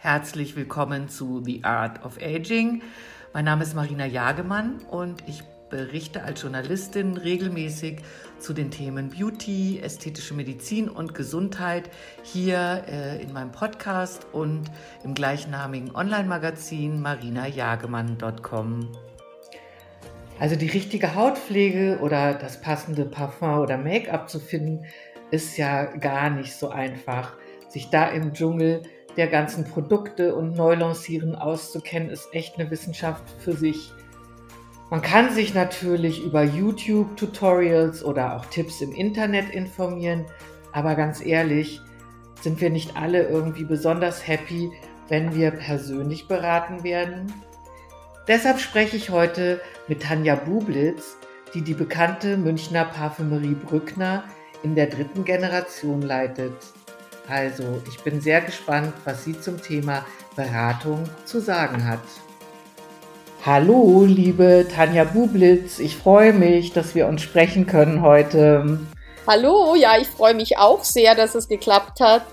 Herzlich willkommen zu The Art of Aging. Mein Name ist Marina Jagemann und ich berichte als Journalistin regelmäßig zu den Themen Beauty, ästhetische Medizin und Gesundheit hier äh, in meinem Podcast und im gleichnamigen Online-Magazin marinajagemann.com. Also die richtige Hautpflege oder das passende Parfum oder Make-up zu finden, ist ja gar nicht so einfach. Sich da im Dschungel der ganzen Produkte und Neulancieren auszukennen, ist echt eine Wissenschaft für sich. Man kann sich natürlich über YouTube-Tutorials oder auch Tipps im Internet informieren, aber ganz ehrlich, sind wir nicht alle irgendwie besonders happy, wenn wir persönlich beraten werden? Deshalb spreche ich heute mit Tanja Bublitz, die die bekannte Münchner Parfümerie Brückner in der dritten Generation leitet. Also, ich bin sehr gespannt, was sie zum Thema Beratung zu sagen hat. Hallo, liebe Tanja Bublitz. Ich freue mich, dass wir uns sprechen können heute. Hallo, ja, ich freue mich auch sehr, dass es geklappt hat.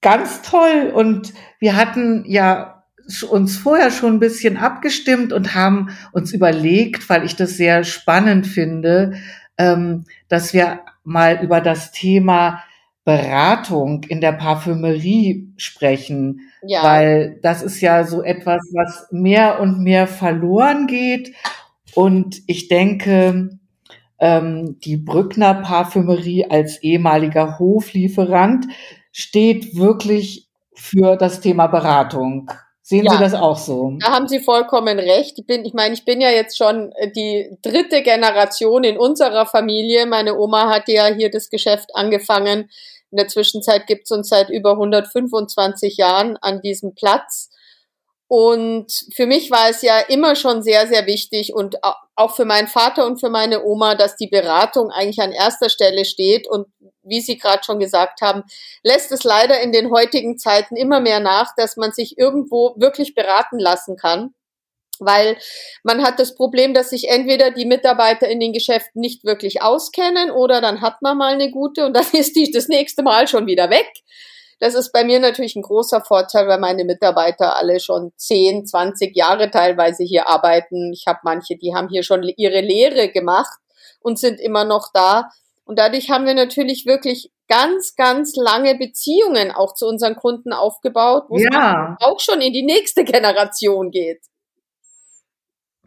Ganz toll. Und wir hatten ja uns vorher schon ein bisschen abgestimmt und haben uns überlegt, weil ich das sehr spannend finde, ähm, dass wir mal über das Thema Beratung in der Parfümerie sprechen, ja. weil das ist ja so etwas, was mehr und mehr verloren geht. Und ich denke, ähm, die Brückner Parfümerie als ehemaliger Hoflieferant steht wirklich für das Thema Beratung. Sehen ja, Sie das auch so? Da haben Sie vollkommen recht. Ich bin, ich meine, ich bin ja jetzt schon die dritte Generation in unserer Familie. Meine Oma hat ja hier das Geschäft angefangen in der Zwischenzeit gibt es uns seit über 125 Jahren an diesem Platz. Und für mich war es ja immer schon sehr, sehr wichtig und auch für meinen Vater und für meine Oma, dass die Beratung eigentlich an erster Stelle steht. Und wie Sie gerade schon gesagt haben, lässt es leider in den heutigen Zeiten immer mehr nach, dass man sich irgendwo wirklich beraten lassen kann weil man hat das Problem, dass sich entweder die Mitarbeiter in den Geschäften nicht wirklich auskennen oder dann hat man mal eine gute und dann ist die das nächste Mal schon wieder weg. Das ist bei mir natürlich ein großer Vorteil, weil meine Mitarbeiter alle schon 10, 20 Jahre teilweise hier arbeiten. Ich habe manche, die haben hier schon ihre Lehre gemacht und sind immer noch da. Und dadurch haben wir natürlich wirklich ganz, ganz lange Beziehungen auch zu unseren Kunden aufgebaut, wo ja. es auch schon in die nächste Generation geht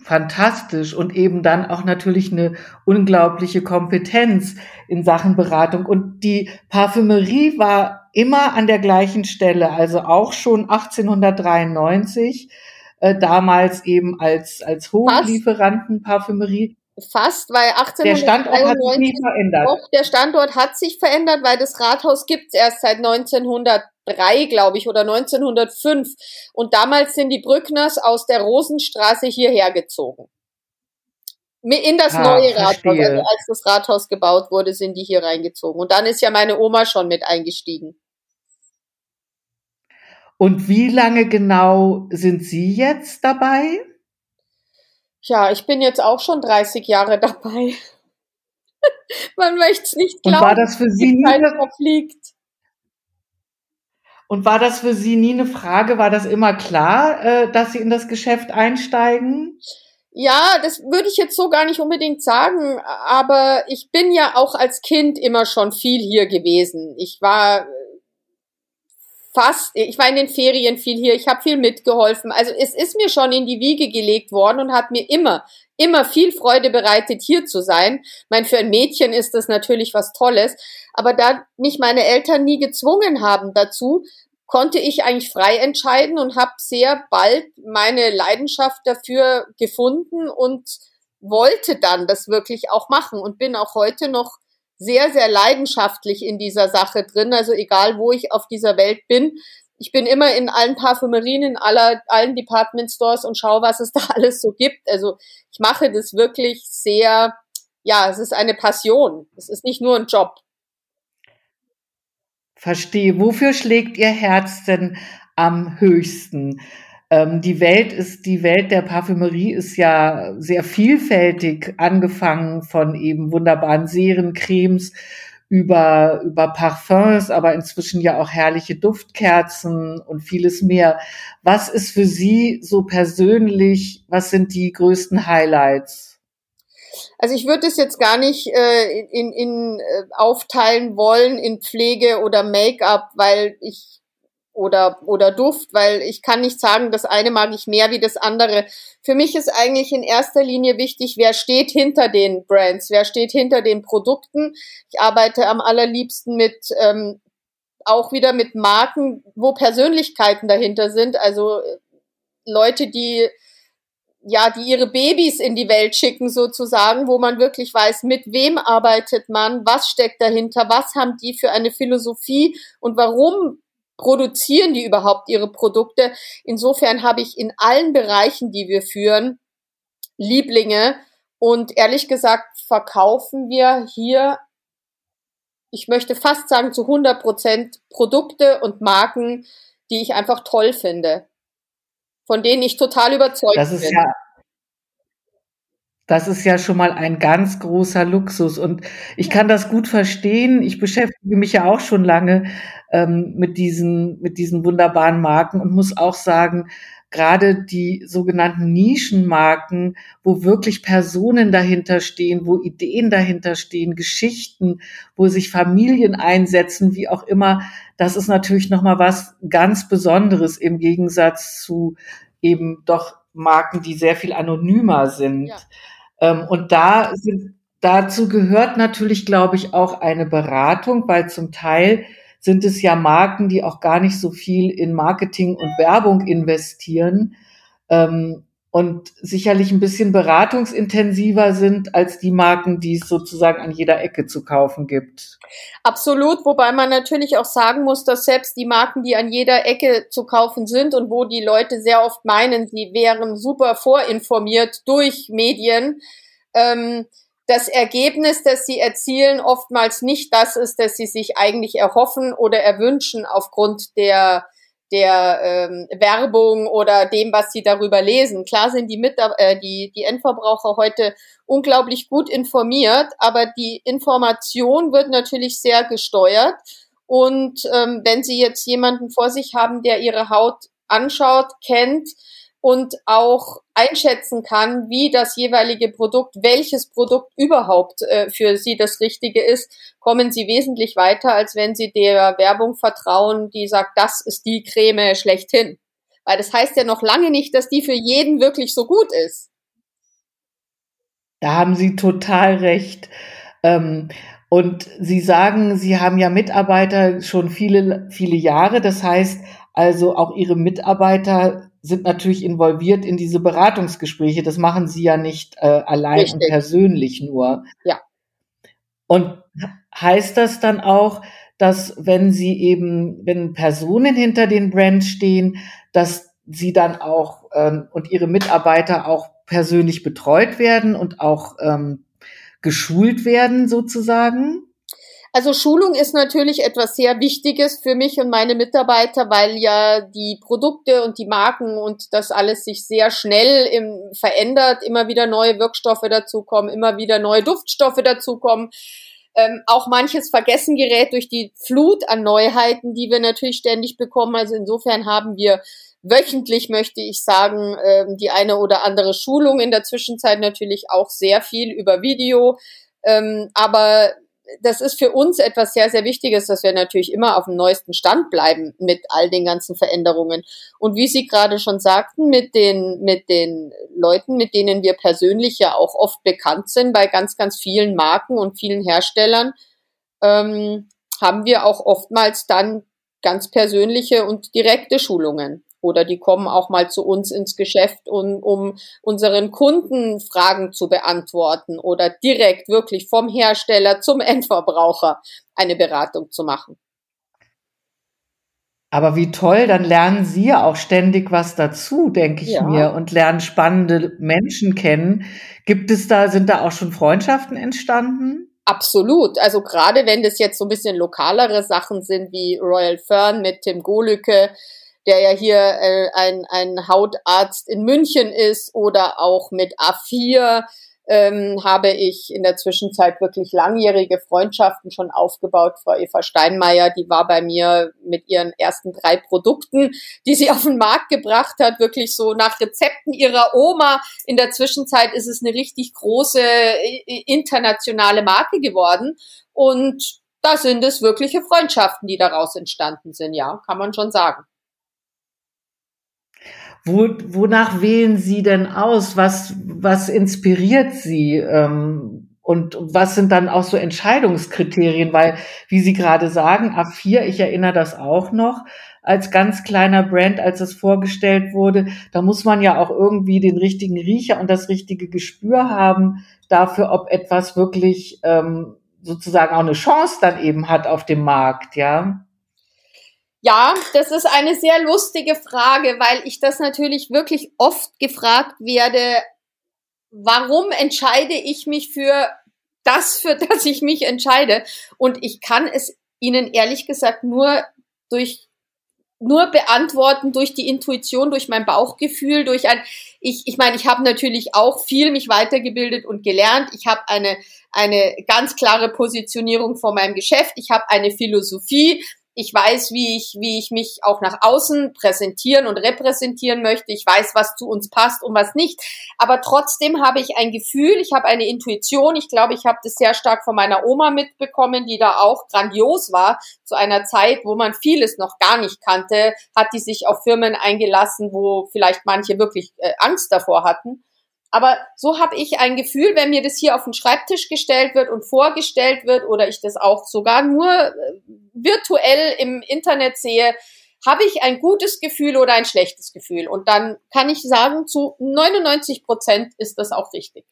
fantastisch und eben dann auch natürlich eine unglaubliche Kompetenz in Sachen Beratung. Und die Parfümerie war immer an der gleichen Stelle, also auch schon 1893, äh, damals eben als, als Hochlieferantenparfümerie. Fast, weil 1893, der Standort hat sich nie verändert. Doch, der Standort hat sich verändert, weil das Rathaus gibt's erst seit 1903, glaube ich, oder 1905. Und damals sind die Brückners aus der Rosenstraße hierher gezogen. In das ah, neue Rathaus, also als das Rathaus gebaut wurde, sind die hier reingezogen. Und dann ist ja meine Oma schon mit eingestiegen. Und wie lange genau sind Sie jetzt dabei? Ja, ich bin jetzt auch schon 30 Jahre dabei. Man möchte es nicht glauben. Und war das für Sie nie eine, verfliegt. Und war das für Sie nie eine Frage? War das immer klar, äh, dass Sie in das Geschäft einsteigen? Ja, das würde ich jetzt so gar nicht unbedingt sagen, aber ich bin ja auch als Kind immer schon viel hier gewesen. Ich war fast, ich war in den Ferien viel hier, ich habe viel mitgeholfen. Also es ist mir schon in die Wiege gelegt worden und hat mir immer, immer viel Freude bereitet, hier zu sein. Ich meine, für ein Mädchen ist das natürlich was Tolles. Aber da mich meine Eltern nie gezwungen haben dazu, konnte ich eigentlich frei entscheiden und habe sehr bald meine Leidenschaft dafür gefunden und wollte dann das wirklich auch machen und bin auch heute noch sehr, sehr leidenschaftlich in dieser Sache drin. Also egal, wo ich auf dieser Welt bin, ich bin immer in allen Parfümerien, in aller, allen Department Stores und schaue, was es da alles so gibt. Also ich mache das wirklich sehr, ja, es ist eine Passion. Es ist nicht nur ein Job. Verstehe. Wofür schlägt Ihr Herz denn am höchsten? Ähm, die Welt ist, die Welt der Parfümerie ist ja sehr vielfältig, angefangen von eben wunderbaren Serien, Cremes, über, über Parfums, aber inzwischen ja auch herrliche Duftkerzen und vieles mehr. Was ist für Sie so persönlich, was sind die größten Highlights? Also ich würde es jetzt gar nicht äh, in, in äh, aufteilen wollen in Pflege oder Make-up, weil ich oder, oder Duft, weil ich kann nicht sagen, das eine mag ich mehr wie das andere. Für mich ist eigentlich in erster Linie wichtig, wer steht hinter den Brands, wer steht hinter den Produkten. Ich arbeite am allerliebsten mit ähm, auch wieder mit Marken, wo Persönlichkeiten dahinter sind, also äh, Leute, die ja, die ihre Babys in die Welt schicken sozusagen, wo man wirklich weiß, mit wem arbeitet man, was steckt dahinter, was haben die für eine Philosophie und warum produzieren die überhaupt ihre Produkte. Insofern habe ich in allen Bereichen, die wir führen, Lieblinge. Und ehrlich gesagt verkaufen wir hier, ich möchte fast sagen, zu 100 Prozent Produkte und Marken, die ich einfach toll finde. Von denen ich total überzeugt das ist bin. Ja das ist ja schon mal ein ganz großer Luxus und ich kann das gut verstehen. Ich beschäftige mich ja auch schon lange ähm, mit diesen mit diesen wunderbaren Marken und muss auch sagen, gerade die sogenannten Nischenmarken, wo wirklich Personen dahinter stehen, wo Ideen dahinter stehen, Geschichten, wo sich Familien einsetzen, wie auch immer, das ist natürlich noch mal was ganz Besonderes im Gegensatz zu eben doch Marken, die sehr viel anonymer sind. Ja. Ähm, und da sind, dazu gehört natürlich, glaube ich, auch eine Beratung, weil zum Teil sind es ja Marken, die auch gar nicht so viel in Marketing und Werbung investieren. Ähm, und sicherlich ein bisschen beratungsintensiver sind als die Marken, die es sozusagen an jeder Ecke zu kaufen gibt. Absolut, wobei man natürlich auch sagen muss, dass selbst die Marken, die an jeder Ecke zu kaufen sind und wo die Leute sehr oft meinen, sie wären super vorinformiert durch Medien, ähm, das Ergebnis, das sie erzielen, oftmals nicht das ist, das sie sich eigentlich erhoffen oder erwünschen aufgrund der der ähm, Werbung oder dem, was sie darüber lesen. Klar sind die, Mit äh, die, die Endverbraucher heute unglaublich gut informiert, aber die Information wird natürlich sehr gesteuert. Und ähm, wenn Sie jetzt jemanden vor sich haben, der Ihre Haut anschaut, kennt, und auch einschätzen kann, wie das jeweilige Produkt, welches Produkt überhaupt äh, für Sie das Richtige ist, kommen Sie wesentlich weiter, als wenn Sie der Werbung vertrauen, die sagt, das ist die Creme schlechthin. Weil das heißt ja noch lange nicht, dass die für jeden wirklich so gut ist. Da haben Sie total recht. Ähm, und Sie sagen, Sie haben ja Mitarbeiter schon viele, viele Jahre. Das heißt also auch Ihre Mitarbeiter sind natürlich involviert in diese Beratungsgespräche. Das machen sie ja nicht äh, allein Richtig. und persönlich nur. Ja. Und heißt das dann auch, dass wenn sie eben, wenn Personen hinter den Brands stehen, dass sie dann auch ähm, und ihre Mitarbeiter auch persönlich betreut werden und auch ähm, geschult werden sozusagen? Also Schulung ist natürlich etwas sehr Wichtiges für mich und meine Mitarbeiter, weil ja die Produkte und die Marken und das alles sich sehr schnell im, verändert, immer wieder neue Wirkstoffe dazukommen, immer wieder neue Duftstoffe dazukommen. Ähm, auch manches vergessen gerät durch die Flut an Neuheiten, die wir natürlich ständig bekommen. Also insofern haben wir wöchentlich, möchte ich sagen, ähm, die eine oder andere Schulung. In der Zwischenzeit natürlich auch sehr viel über Video. Ähm, aber das ist für uns etwas sehr, sehr Wichtiges, dass wir natürlich immer auf dem neuesten Stand bleiben mit all den ganzen Veränderungen. Und wie Sie gerade schon sagten, mit den, mit den Leuten, mit denen wir persönlich ja auch oft bekannt sind, bei ganz, ganz vielen Marken und vielen Herstellern, ähm, haben wir auch oftmals dann ganz persönliche und direkte Schulungen. Oder die kommen auch mal zu uns ins Geschäft, um, um unseren Kunden Fragen zu beantworten oder direkt wirklich vom Hersteller zum Endverbraucher eine Beratung zu machen. Aber wie toll, dann lernen Sie ja auch ständig was dazu, denke ich ja. mir, und lernen spannende Menschen kennen. Gibt es da, sind da auch schon Freundschaften entstanden? Absolut. Also gerade wenn das jetzt so ein bisschen lokalere Sachen sind wie Royal Fern mit Tim Golücke, der ja hier äh, ein, ein Hautarzt in München ist oder auch mit A4 ähm, habe ich in der Zwischenzeit wirklich langjährige Freundschaften schon aufgebaut. Frau Eva Steinmeier, die war bei mir mit ihren ersten drei Produkten, die sie auf den Markt gebracht hat, wirklich so nach Rezepten ihrer Oma. In der Zwischenzeit ist es eine richtig große internationale Marke geworden. Und da sind es wirkliche Freundschaften, die daraus entstanden sind, ja, kann man schon sagen. Wo, wonach wählen Sie denn aus? Was, was inspiriert Sie? Ähm, und was sind dann auch so Entscheidungskriterien? Weil, wie Sie gerade sagen, A4, ich erinnere das auch noch, als ganz kleiner Brand, als es vorgestellt wurde, da muss man ja auch irgendwie den richtigen Riecher und das richtige Gespür haben dafür, ob etwas wirklich ähm, sozusagen auch eine Chance dann eben hat auf dem Markt, ja. Ja, das ist eine sehr lustige Frage, weil ich das natürlich wirklich oft gefragt werde, warum entscheide ich mich für das, für das ich mich entscheide? Und ich kann es Ihnen ehrlich gesagt nur durch nur beantworten durch die Intuition, durch mein Bauchgefühl, durch ein ich ich meine, ich habe natürlich auch viel mich weitergebildet und gelernt. Ich habe eine eine ganz klare Positionierung vor meinem Geschäft, ich habe eine Philosophie, ich weiß, wie ich, wie ich mich auch nach außen präsentieren und repräsentieren möchte. Ich weiß, was zu uns passt und was nicht. Aber trotzdem habe ich ein Gefühl, ich habe eine Intuition. Ich glaube, ich habe das sehr stark von meiner Oma mitbekommen, die da auch grandios war. Zu einer Zeit, wo man vieles noch gar nicht kannte, hat die sich auf Firmen eingelassen, wo vielleicht manche wirklich äh, Angst davor hatten. Aber so habe ich ein Gefühl, wenn mir das hier auf den Schreibtisch gestellt wird und vorgestellt wird oder ich das auch sogar nur äh, virtuell im Internet sehe, habe ich ein gutes Gefühl oder ein schlechtes Gefühl. Und dann kann ich sagen, zu 99 Prozent ist das auch richtig.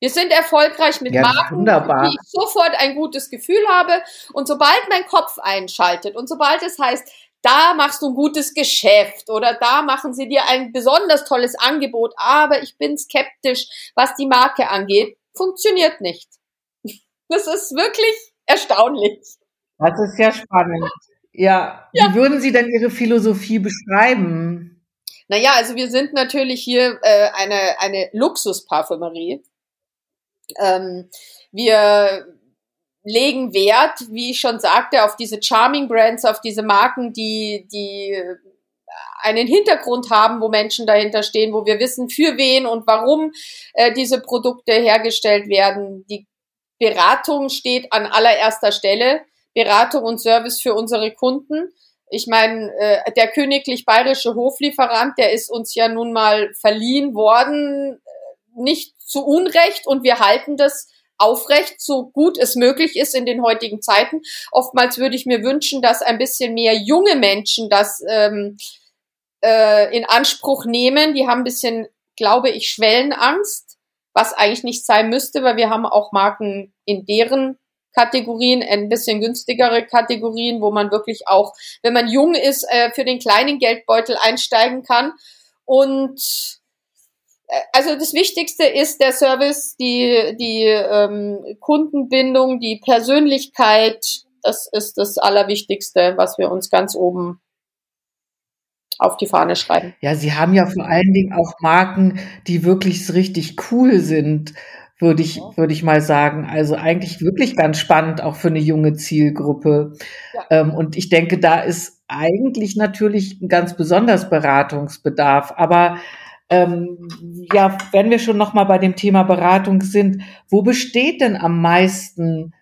Wir sind erfolgreich mit ja, Marken, wunderbar. die ich sofort ein gutes Gefühl habe. Und sobald mein Kopf einschaltet und sobald es heißt, da machst du ein gutes Geschäft oder da machen sie dir ein besonders tolles Angebot, aber ich bin skeptisch, was die Marke angeht. Funktioniert nicht. Das ist wirklich erstaunlich. Das ist ja spannend. Ja, ja. wie würden Sie denn Ihre Philosophie beschreiben? Naja, also wir sind natürlich hier äh, eine, eine Luxusparfümerie. Ähm, wir legen Wert, wie ich schon sagte, auf diese Charming Brands, auf diese Marken, die, die einen Hintergrund haben, wo Menschen dahinter stehen, wo wir wissen, für wen und warum äh, diese Produkte hergestellt werden. Die Beratung steht an allererster Stelle. Beratung und Service für unsere Kunden. Ich meine, äh, der königlich bayerische Hoflieferant, der ist uns ja nun mal verliehen worden, äh, nicht zu Unrecht und wir halten das aufrecht, so gut es möglich ist in den heutigen Zeiten. Oftmals würde ich mir wünschen, dass ein bisschen mehr junge Menschen das ähm, äh, in Anspruch nehmen. Die haben ein bisschen, glaube ich, Schwellenangst, was eigentlich nicht sein müsste, weil wir haben auch Marken in deren Kategorien, ein bisschen günstigere Kategorien, wo man wirklich auch, wenn man jung ist, äh, für den kleinen Geldbeutel einsteigen kann. Und also das Wichtigste ist der Service, die, die ähm, Kundenbindung, die Persönlichkeit. Das ist das Allerwichtigste, was wir uns ganz oben auf die Fahne schreiben. Ja, Sie haben ja vor allen Dingen auch Marken, die wirklich richtig cool sind, würde ich, würde ich mal sagen. Also eigentlich wirklich ganz spannend, auch für eine junge Zielgruppe. Ja. Ähm, und ich denke, da ist eigentlich natürlich ein ganz besonders Beratungsbedarf. Aber ähm, ja, wenn wir schon noch mal bei dem Thema Beratung sind, wo besteht denn am meisten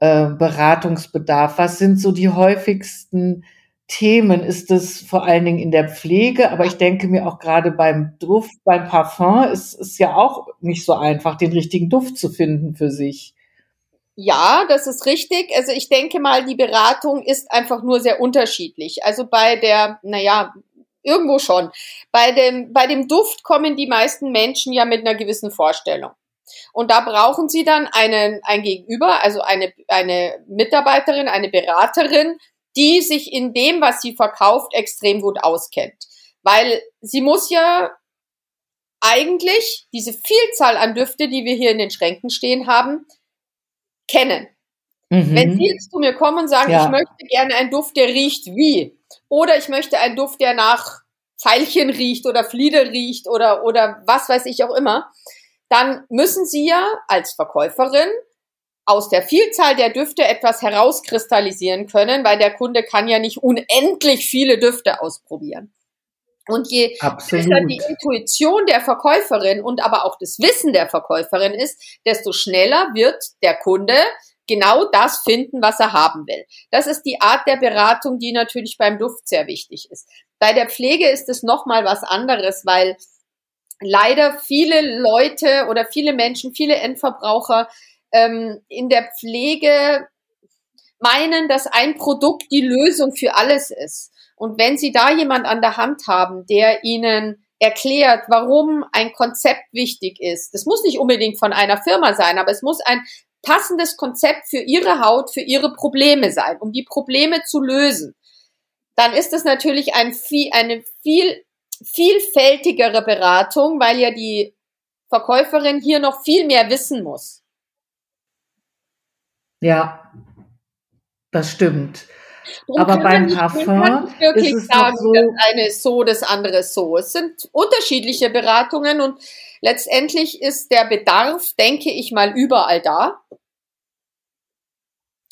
äh, Beratungsbedarf? Was sind so die häufigsten Themen? Ist es vor allen Dingen in der Pflege? Aber ich denke mir auch gerade beim Duft, beim Parfum ist es ja auch nicht so einfach, den richtigen Duft zu finden für sich. Ja, das ist richtig. Also ich denke mal, die Beratung ist einfach nur sehr unterschiedlich. Also bei der, naja, Irgendwo schon. Bei dem, bei dem Duft kommen die meisten Menschen ja mit einer gewissen Vorstellung. Und da brauchen sie dann einen, ein Gegenüber, also eine, eine Mitarbeiterin, eine Beraterin, die sich in dem, was sie verkauft, extrem gut auskennt. Weil sie muss ja eigentlich diese Vielzahl an Düfte, die wir hier in den Schränken stehen haben, kennen. Mhm. Wenn Sie jetzt zu mir kommen und sagen, ja. ich möchte gerne einen Duft, der riecht wie, oder ich möchte einen Duft, der nach Veilchen riecht oder Flieder riecht oder, oder was weiß ich auch immer, dann müssen Sie ja als Verkäuferin aus der Vielzahl der Düfte etwas herauskristallisieren können, weil der Kunde kann ja nicht unendlich viele Düfte ausprobieren. Und je besser die Intuition der Verkäuferin und aber auch das Wissen der Verkäuferin ist, desto schneller wird der Kunde genau das finden, was er haben will. Das ist die Art der Beratung, die natürlich beim Duft sehr wichtig ist. Bei der Pflege ist es nochmal was anderes, weil leider viele Leute oder viele Menschen, viele Endverbraucher ähm, in der Pflege meinen, dass ein Produkt die Lösung für alles ist. Und wenn Sie da jemand an der Hand haben, der Ihnen erklärt, warum ein Konzept wichtig ist, das muss nicht unbedingt von einer Firma sein, aber es muss ein passendes Konzept für Ihre Haut, für Ihre Probleme sein, um die Probleme zu lösen, dann ist es natürlich ein viel, eine viel vielfältigere Beratung, weil ja die Verkäuferin hier noch viel mehr wissen muss. Ja, das stimmt. Darum Aber beim nicht, Parfum ist es sagen, so, das eine ist so, das andere ist so. Es sind unterschiedliche Beratungen und letztendlich ist der Bedarf, denke ich mal, überall da.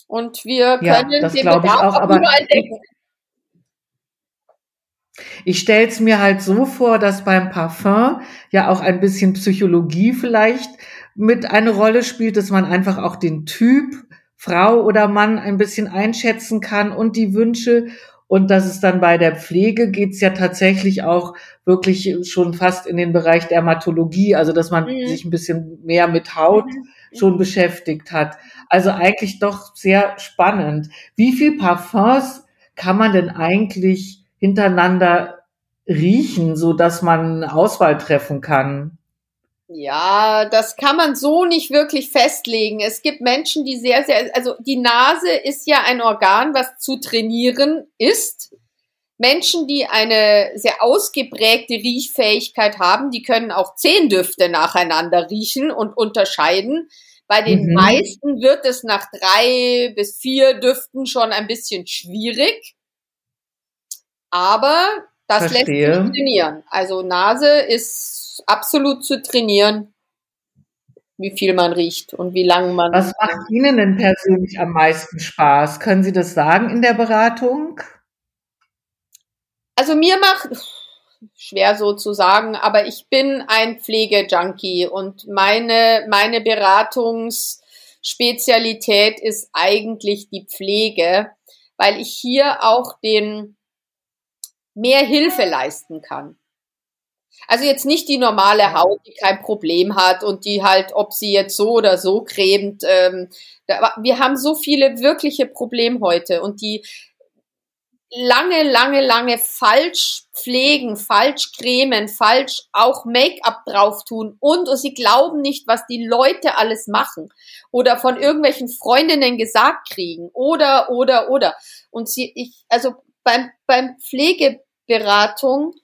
Und wir können ja, den Bedarf auch, auch überall decken. Ich stelle es mir halt so vor, dass beim Parfum ja auch ein bisschen Psychologie vielleicht mit eine Rolle spielt, dass man einfach auch den Typ Frau oder Mann ein bisschen einschätzen kann und die Wünsche. Und dass es dann bei der Pflege geht's ja tatsächlich auch wirklich schon fast in den Bereich Dermatologie, also dass man mhm. sich ein bisschen mehr mit Haut mhm. Schon beschäftigt hat. Also eigentlich doch sehr spannend. Wie viel Parfums kann man denn eigentlich hintereinander riechen, so dass man Auswahl treffen kann? Ja, das kann man so nicht wirklich festlegen. Es gibt Menschen, die sehr, sehr, also die Nase ist ja ein Organ, was zu trainieren ist. Menschen, die eine sehr ausgeprägte Riechfähigkeit haben, die können auch zehn Düfte nacheinander riechen und unterscheiden. Bei den mhm. meisten wird es nach drei bis vier Düften schon ein bisschen schwierig. Aber das Verstehe. lässt sich trainieren. Also Nase ist absolut zu trainieren, wie viel man riecht und wie lange man. Was macht Ihnen denn persönlich am meisten Spaß? Können Sie das sagen in der Beratung? Also mir macht schwer so zu sagen, aber ich bin ein Pflegejunkie und meine meine Beratungsspezialität ist eigentlich die Pflege, weil ich hier auch den mehr Hilfe leisten kann. Also jetzt nicht die normale Haut, die kein Problem hat und die halt, ob sie jetzt so oder so cremt. Ähm, da, wir haben so viele wirkliche Probleme heute und die lange, lange, lange falsch pflegen, falsch cremen, falsch auch Make-up drauf tun und, und sie glauben nicht, was die Leute alles machen oder von irgendwelchen Freundinnen gesagt kriegen oder, oder, oder. Und sie, ich, also beim, beim Pflegeberatung,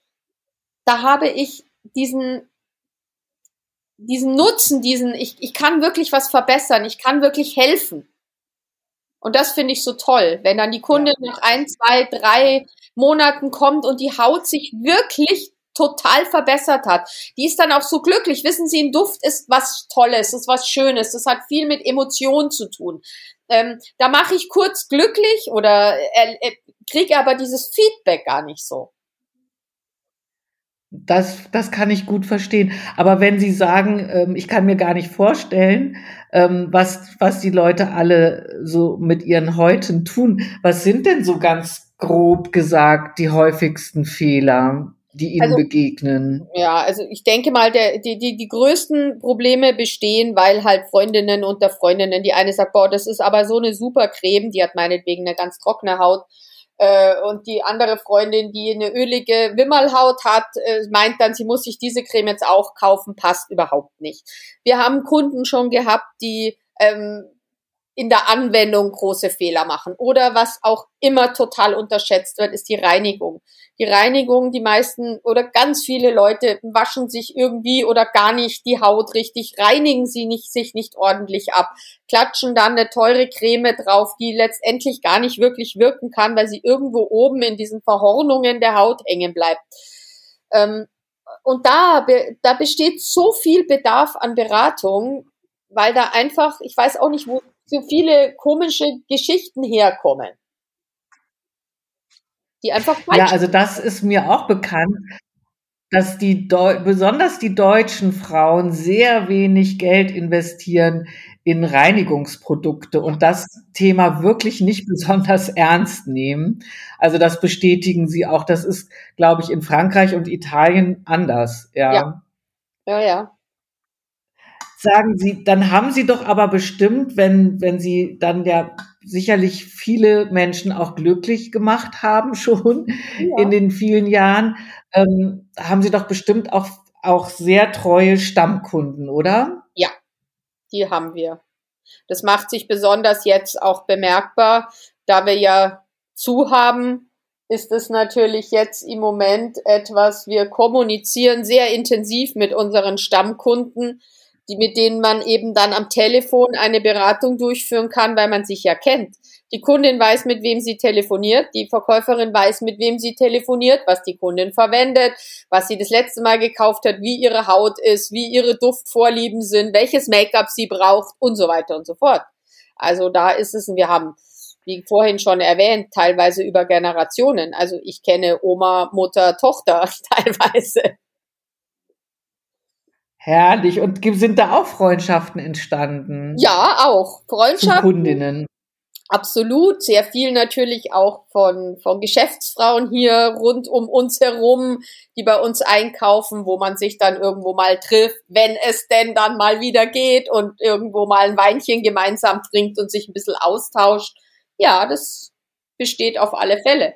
da habe ich diesen, diesen Nutzen, diesen, ich, ich kann wirklich was verbessern, ich kann wirklich helfen. Und das finde ich so toll, wenn dann die Kundin ja. nach ein, zwei, drei Monaten kommt und die Haut sich wirklich total verbessert hat. Die ist dann auch so glücklich. Wissen Sie, ein Duft ist was Tolles, ist was Schönes. Das hat viel mit Emotionen zu tun. Ähm, da mache ich kurz glücklich oder äh, äh, kriege aber dieses Feedback gar nicht so. Das, das kann ich gut verstehen. Aber wenn Sie sagen, ähm, ich kann mir gar nicht vorstellen, ähm, was, was die Leute alle so mit ihren Häuten tun, was sind denn so ganz grob gesagt die häufigsten Fehler, die Ihnen also, begegnen? Ja, also ich denke mal, der, die, die, die größten Probleme bestehen, weil halt Freundinnen unter Freundinnen, die eine sagt, boah, das ist aber so eine super Creme, die hat meinetwegen eine ganz trockene Haut und die andere Freundin, die eine ölige Wimmelhaut hat, äh, meint dann, sie muss sich diese Creme jetzt auch kaufen, passt überhaupt nicht. Wir haben Kunden schon gehabt, die ähm, in der Anwendung große Fehler machen. Oder was auch immer total unterschätzt wird, ist die Reinigung. Die Reinigung, die meisten oder ganz viele Leute waschen sich irgendwie oder gar nicht die Haut richtig, reinigen sie nicht, sich nicht ordentlich ab, klatschen dann eine teure Creme drauf, die letztendlich gar nicht wirklich wirken kann, weil sie irgendwo oben in diesen Verhornungen der Haut hängen bleibt. Ähm, und da, da besteht so viel Bedarf an Beratung, weil da einfach, ich weiß auch nicht, wo so viele komische Geschichten herkommen. Die einfach falsch Ja, also das ist mir auch bekannt, dass die Deu besonders die deutschen Frauen sehr wenig Geld investieren in Reinigungsprodukte und das Thema wirklich nicht besonders ernst nehmen. Also das bestätigen sie auch. Das ist, glaube ich, in Frankreich und Italien anders. Ja. Ja, ja. ja. Sagen Sie, dann haben Sie doch aber bestimmt, wenn, wenn Sie dann ja sicherlich viele Menschen auch glücklich gemacht haben schon ja. in den vielen Jahren, ähm, haben Sie doch bestimmt auch, auch sehr treue Stammkunden, oder? Ja, die haben wir. Das macht sich besonders jetzt auch bemerkbar, da wir ja zu haben, ist es natürlich jetzt im Moment etwas, wir kommunizieren sehr intensiv mit unseren Stammkunden, die, mit denen man eben dann am Telefon eine Beratung durchführen kann, weil man sich ja kennt. Die Kundin weiß, mit wem sie telefoniert. Die Verkäuferin weiß, mit wem sie telefoniert, was die Kundin verwendet, was sie das letzte Mal gekauft hat, wie ihre Haut ist, wie ihre Duftvorlieben sind, welches Make-up sie braucht und so weiter und so fort. Also da ist es, wir haben, wie vorhin schon erwähnt, teilweise über Generationen. Also ich kenne Oma, Mutter, Tochter teilweise. Herrlich. Und sind da auch Freundschaften entstanden? Ja, auch. Freundschaften. Zu Kundinnen. Absolut, sehr viel natürlich auch von, von Geschäftsfrauen hier rund um uns herum, die bei uns einkaufen, wo man sich dann irgendwo mal trifft, wenn es denn dann mal wieder geht und irgendwo mal ein Weinchen gemeinsam trinkt und sich ein bisschen austauscht. Ja, das besteht auf alle Fälle.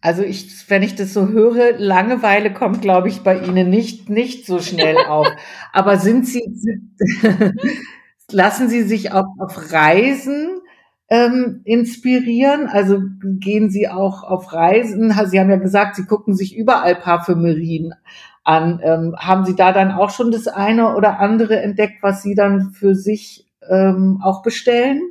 Also ich, wenn ich das so höre, Langeweile kommt, glaube ich, bei Ihnen nicht, nicht so schnell auf. Aber sind Sie, lassen Sie sich auch auf Reisen ähm, inspirieren? Also gehen Sie auch auf Reisen? Sie haben ja gesagt, Sie gucken sich überall Parfümerien an. Ähm, haben Sie da dann auch schon das eine oder andere entdeckt, was Sie dann für sich ähm, auch bestellen?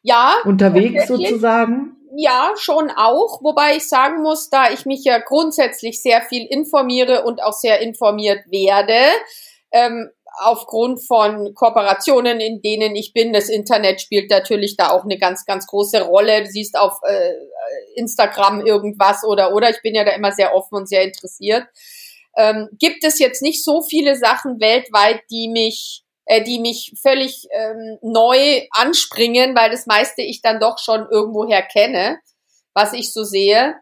Ja. Unterwegs sozusagen? Ja, schon auch, wobei ich sagen muss, da ich mich ja grundsätzlich sehr viel informiere und auch sehr informiert werde, ähm, aufgrund von Kooperationen, in denen ich bin. Das Internet spielt natürlich da auch eine ganz, ganz große Rolle. Du siehst auf äh, Instagram irgendwas oder oder. Ich bin ja da immer sehr offen und sehr interessiert. Ähm, gibt es jetzt nicht so viele Sachen weltweit, die mich äh, die mich völlig ähm, neu anspringen, weil das meiste ich dann doch schon irgendwoher kenne, was ich so sehe.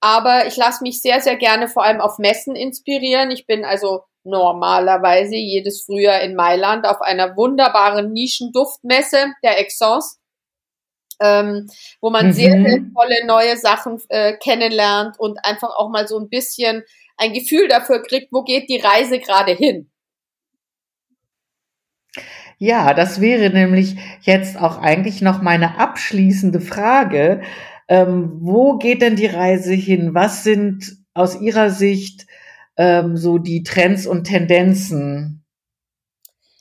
Aber ich lasse mich sehr, sehr gerne vor allem auf Messen inspirieren. Ich bin also normalerweise jedes Frühjahr in Mailand auf einer wunderbaren Nischenduftmesse der Exons, ähm, wo man mhm. sehr, sehr tolle neue Sachen äh, kennenlernt und einfach auch mal so ein bisschen ein Gefühl dafür kriegt, wo geht die Reise gerade hin. Ja, das wäre nämlich jetzt auch eigentlich noch meine abschließende Frage. Ähm, wo geht denn die Reise hin? Was sind aus Ihrer Sicht ähm, so die Trends und Tendenzen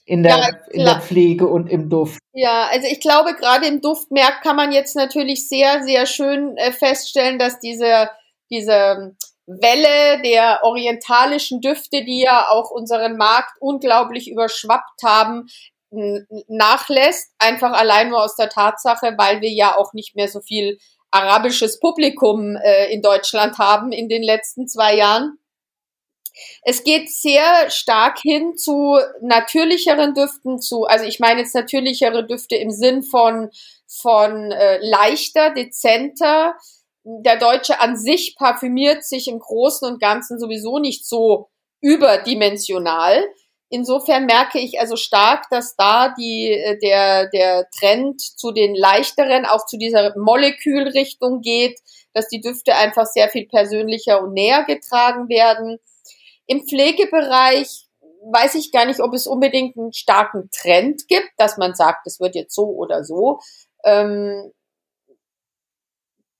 in der, ja, in der Pflege und im Duft? Ja, also ich glaube, gerade im Duftmarkt kann man jetzt natürlich sehr, sehr schön äh, feststellen, dass diese, diese Welle der orientalischen Düfte, die ja auch unseren Markt unglaublich überschwappt haben, nachlässt, einfach allein nur aus der Tatsache, weil wir ja auch nicht mehr so viel arabisches Publikum äh, in Deutschland haben in den letzten zwei Jahren. Es geht sehr stark hin zu natürlicheren Düften, zu, also ich meine jetzt natürlichere Düfte im Sinn von, von äh, leichter, dezenter. Der Deutsche an sich parfümiert sich im Großen und Ganzen sowieso nicht so überdimensional. Insofern merke ich also stark, dass da die, äh, der, der Trend zu den leichteren, auch zu dieser Molekülrichtung geht, dass die Düfte einfach sehr viel persönlicher und näher getragen werden. Im Pflegebereich weiß ich gar nicht, ob es unbedingt einen starken Trend gibt, dass man sagt, es wird jetzt so oder so. Ähm,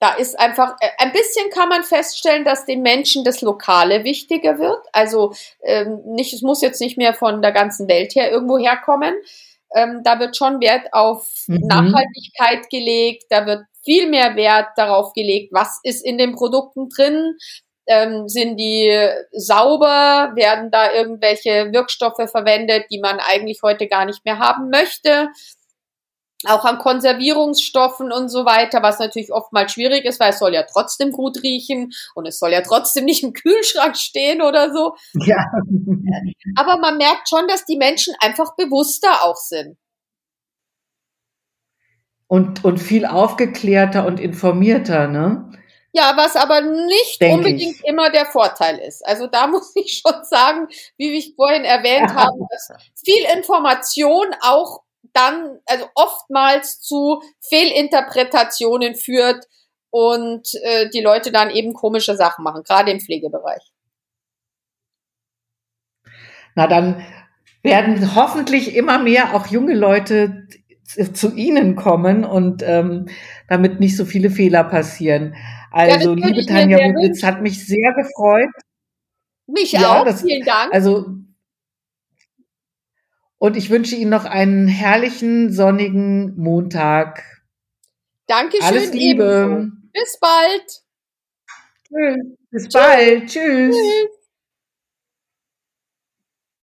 da ist einfach, äh, ein bisschen kann man feststellen, dass den Menschen das Lokale wichtiger wird. Also ähm, nicht, es muss jetzt nicht mehr von der ganzen Welt her irgendwo herkommen. Ähm, da wird schon Wert auf mhm. Nachhaltigkeit gelegt, da wird viel mehr Wert darauf gelegt, was ist in den Produkten drin, Ähm, sind die sauber? Werden da irgendwelche Wirkstoffe verwendet, die man eigentlich heute gar nicht mehr haben möchte? Auch an Konservierungsstoffen und so weiter, was natürlich oftmals schwierig ist, weil es soll ja trotzdem gut riechen und es soll ja trotzdem nicht im Kühlschrank stehen oder so. Ja. Aber man merkt schon, dass die Menschen einfach bewusster auch sind. Und, und viel aufgeklärter und informierter, ne? Ja, was aber nicht Denk unbedingt ich. immer der Vorteil ist. Also da muss ich schon sagen, wie ich vorhin erwähnt ja. habe, dass viel Information auch dann, also oftmals zu Fehlinterpretationen führt und äh, die Leute dann eben komische Sachen machen, gerade im Pflegebereich. Na, dann werden hoffentlich immer mehr auch junge Leute zu Ihnen kommen und ähm, damit nicht so viele Fehler passieren. Also, ja, liebe Tanja Bublitz, hat mich sehr gefreut. Mich ja, auch, das, vielen Dank. Also, und ich wünsche Ihnen noch einen herrlichen, sonnigen Montag. Dankeschön. Alles Liebe. Bis bald. Tschüss. Bis Tschüss. bald. Tschüss. Tschüss.